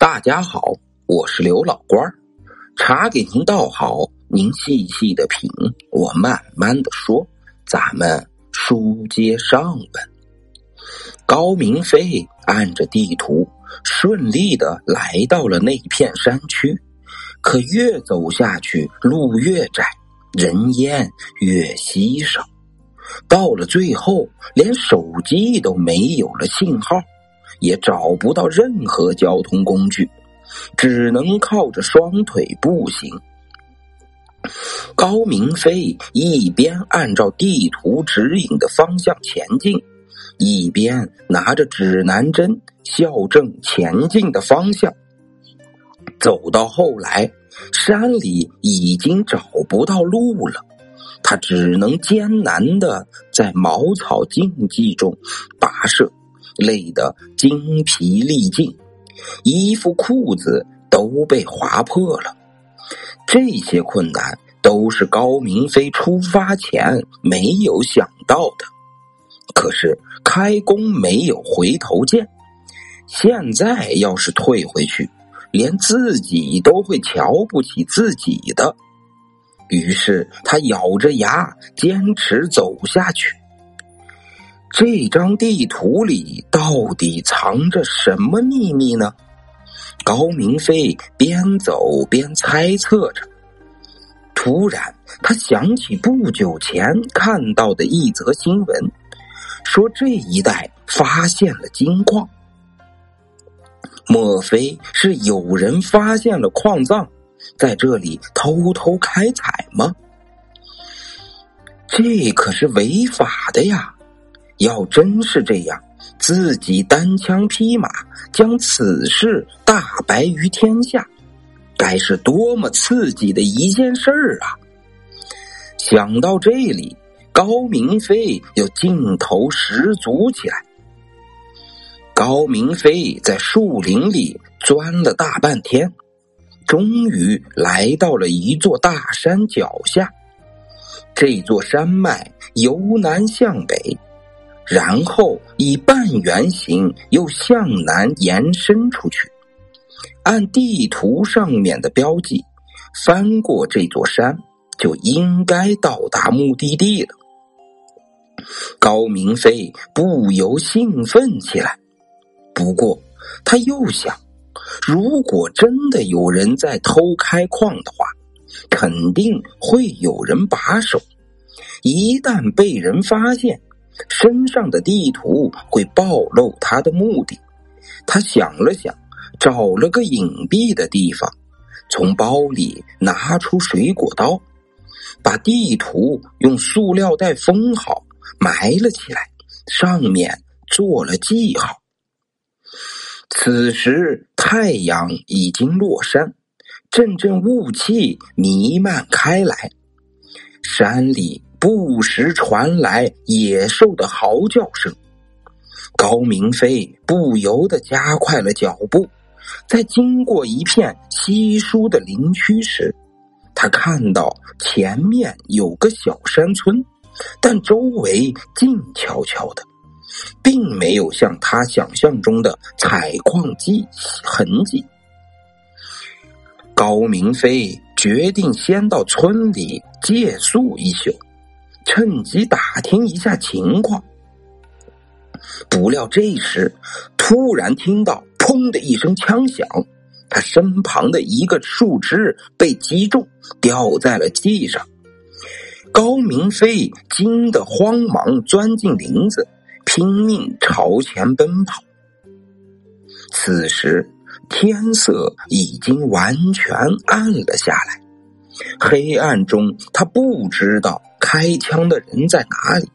大家好，我是刘老官儿，茶给您倒好，您细细的品，我慢慢的说。咱们书接上文，高明飞按着地图顺利的来到了那片山区，可越走下去路越窄，人烟越稀少，到了最后连手机都没有了信号。也找不到任何交通工具，只能靠着双腿步行。高明飞一边按照地图指引的方向前进，一边拿着指南针校正前进的方向。走到后来，山里已经找不到路了，他只能艰难的在茅草荆棘中跋涉。累得精疲力尽，衣服裤子都被划破了。这些困难都是高明飞出发前没有想到的。可是开弓没有回头箭，现在要是退回去，连自己都会瞧不起自己的。于是他咬着牙坚持走下去。这张地图里到底藏着什么秘密呢？高明飞边走边猜测着。突然，他想起不久前看到的一则新闻，说这一带发现了金矿。莫非是有人发现了矿藏，在这里偷偷开采吗？这可是违法的呀！要真是这样，自己单枪匹马将此事大白于天下，该是多么刺激的一件事儿啊！想到这里，高明飞又劲头十足起来。高明飞在树林里钻了大半天，终于来到了一座大山脚下。这座山脉由南向北。然后以半圆形又向南延伸出去，按地图上面的标记，翻过这座山就应该到达目的地了。高明飞不由兴奋起来，不过他又想，如果真的有人在偷开矿的话，肯定会有人把守，一旦被人发现。身上的地图会暴露他的目的。他想了想，找了个隐蔽的地方，从包里拿出水果刀，把地图用塑料袋封好，埋了起来，上面做了记号。此时太阳已经落山，阵阵雾气弥漫开来，山里。不时传来野兽的嚎叫声，高明飞不由得加快了脚步。在经过一片稀疏的林区时，他看到前面有个小山村，但周围静悄悄的，并没有像他想象中的采矿迹痕迹。高明飞决定先到村里借宿一宿。趁机打听一下情况，不料这时突然听到“砰”的一声枪响，他身旁的一个树枝被击中，掉在了地上。高明飞惊得慌忙钻进林子，拼命朝前奔跑。此时天色已经完全暗了下来，黑暗中他不知道。开枪的人在哪里？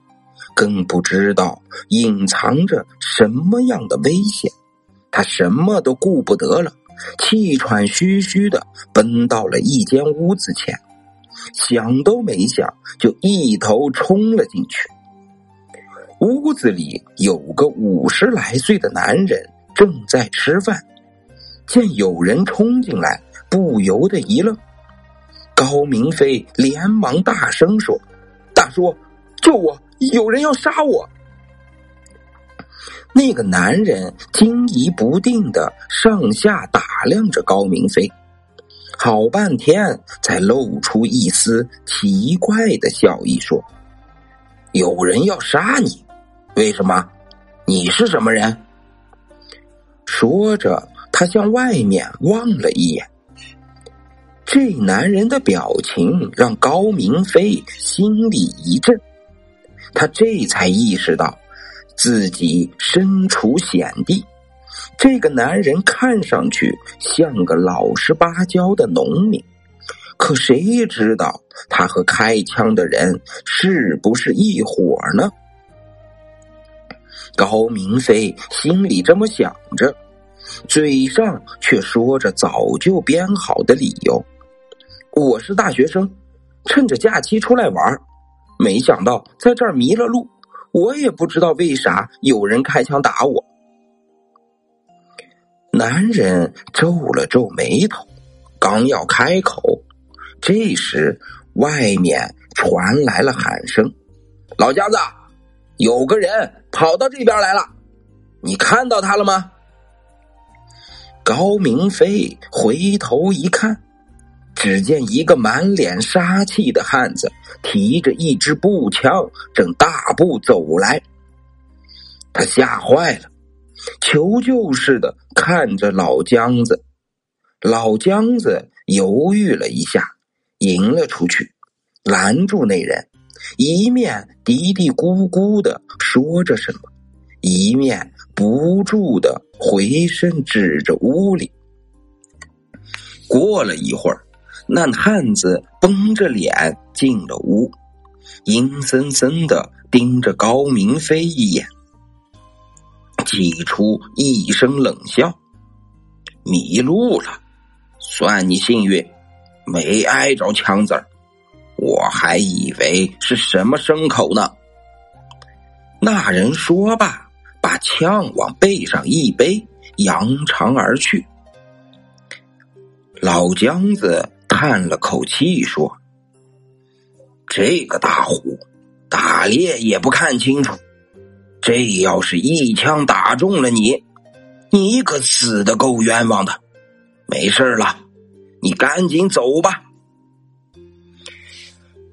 更不知道隐藏着什么样的危险。他什么都顾不得了，气喘吁吁的奔到了一间屋子前，想都没想就一头冲了进去。屋子里有个五十来岁的男人正在吃饭，见有人冲进来，不由得一愣。高明飞连忙大声说。大叔，救我！有人要杀我！那个男人惊疑不定的上下打量着高明飞，好半天才露出一丝奇怪的笑意，说：“有人要杀你，为什么？你是什么人？”说着，他向外面望了一眼。这男人的表情让高明飞心里一震，他这才意识到。自己身处险地，这个男人看上去像个老实巴交的农民，可谁知道他和开枪的人是不是一伙呢？高明飞心里这么想着，嘴上却说着早就编好的理由：“我是大学生，趁着假期出来玩，没想到在这儿迷了路。”我也不知道为啥有人开枪打我。男人皱了皱眉头，刚要开口，这时外面传来了喊声：“老家子，有个人跑到这边来了，你看到他了吗？”高明飞回头一看。只见一个满脸杀气的汉子提着一支步枪，正大步走来。他吓坏了，求救似的看着老姜子。老姜子犹豫了一下，迎了出去，拦住那人，一面嘀嘀咕咕的说着什么，一面不住的回身指着屋里。过了一会儿。那汉子绷着脸进了屋，阴森森的盯着高明飞一眼，挤出一声冷笑：“迷路了，算你幸运，没挨着枪子儿，我还以为是什么牲口呢。”那人说罢，把枪往背上一背，扬长而去。老姜子。叹了口气说：“这个大虎，打猎也不看清楚。这要是一枪打中了你，你可死的够冤枉的。没事了，你赶紧走吧。”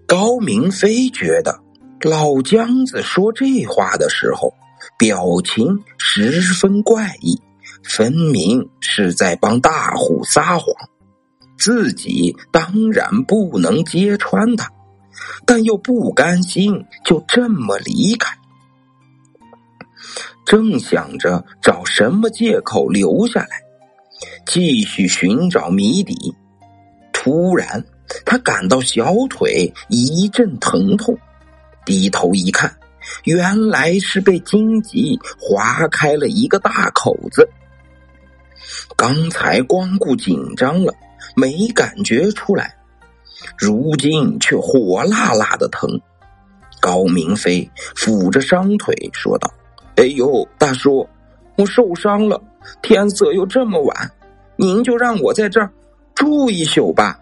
高明飞觉得老姜子说这话的时候，表情十分怪异，分明是在帮大虎撒谎。自己当然不能揭穿他，但又不甘心就这么离开。正想着找什么借口留下来，继续寻找谜底，突然他感到小腿一阵疼痛，低头一看，原来是被荆棘划开了一个大口子。刚才光顾紧张了。没感觉出来，如今却火辣辣的疼。高明飞抚着伤腿说道：“哎呦，大叔，我受伤了，天色又这么晚，您就让我在这儿住一宿吧。”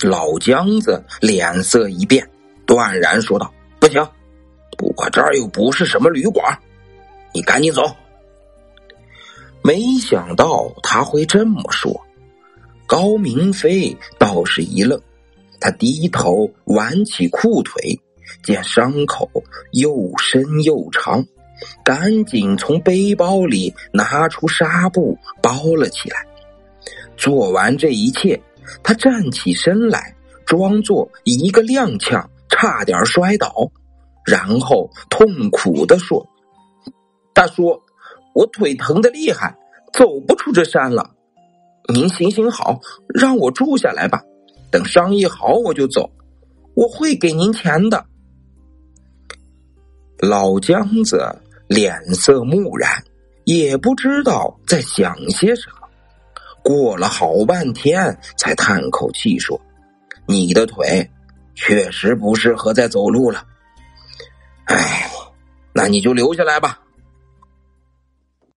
老姜子脸色一变，断然说道：“不行，我这儿又不是什么旅馆，你赶紧走。”没想到他会这么说，高明飞倒是一愣，他低头挽起裤腿，见伤口又深又长，赶紧从背包里拿出纱布包了起来。做完这一切，他站起身来，装作一个踉跄，差点摔倒，然后痛苦的说：“大叔。”我腿疼的厉害，走不出这山了。您行行好，让我住下来吧。等商议好，我就走。我会给您钱的。老姜子脸色木然，也不知道在想些什么。过了好半天，才叹口气说：“你的腿确实不适合再走路了。哎，那你就留下来吧。”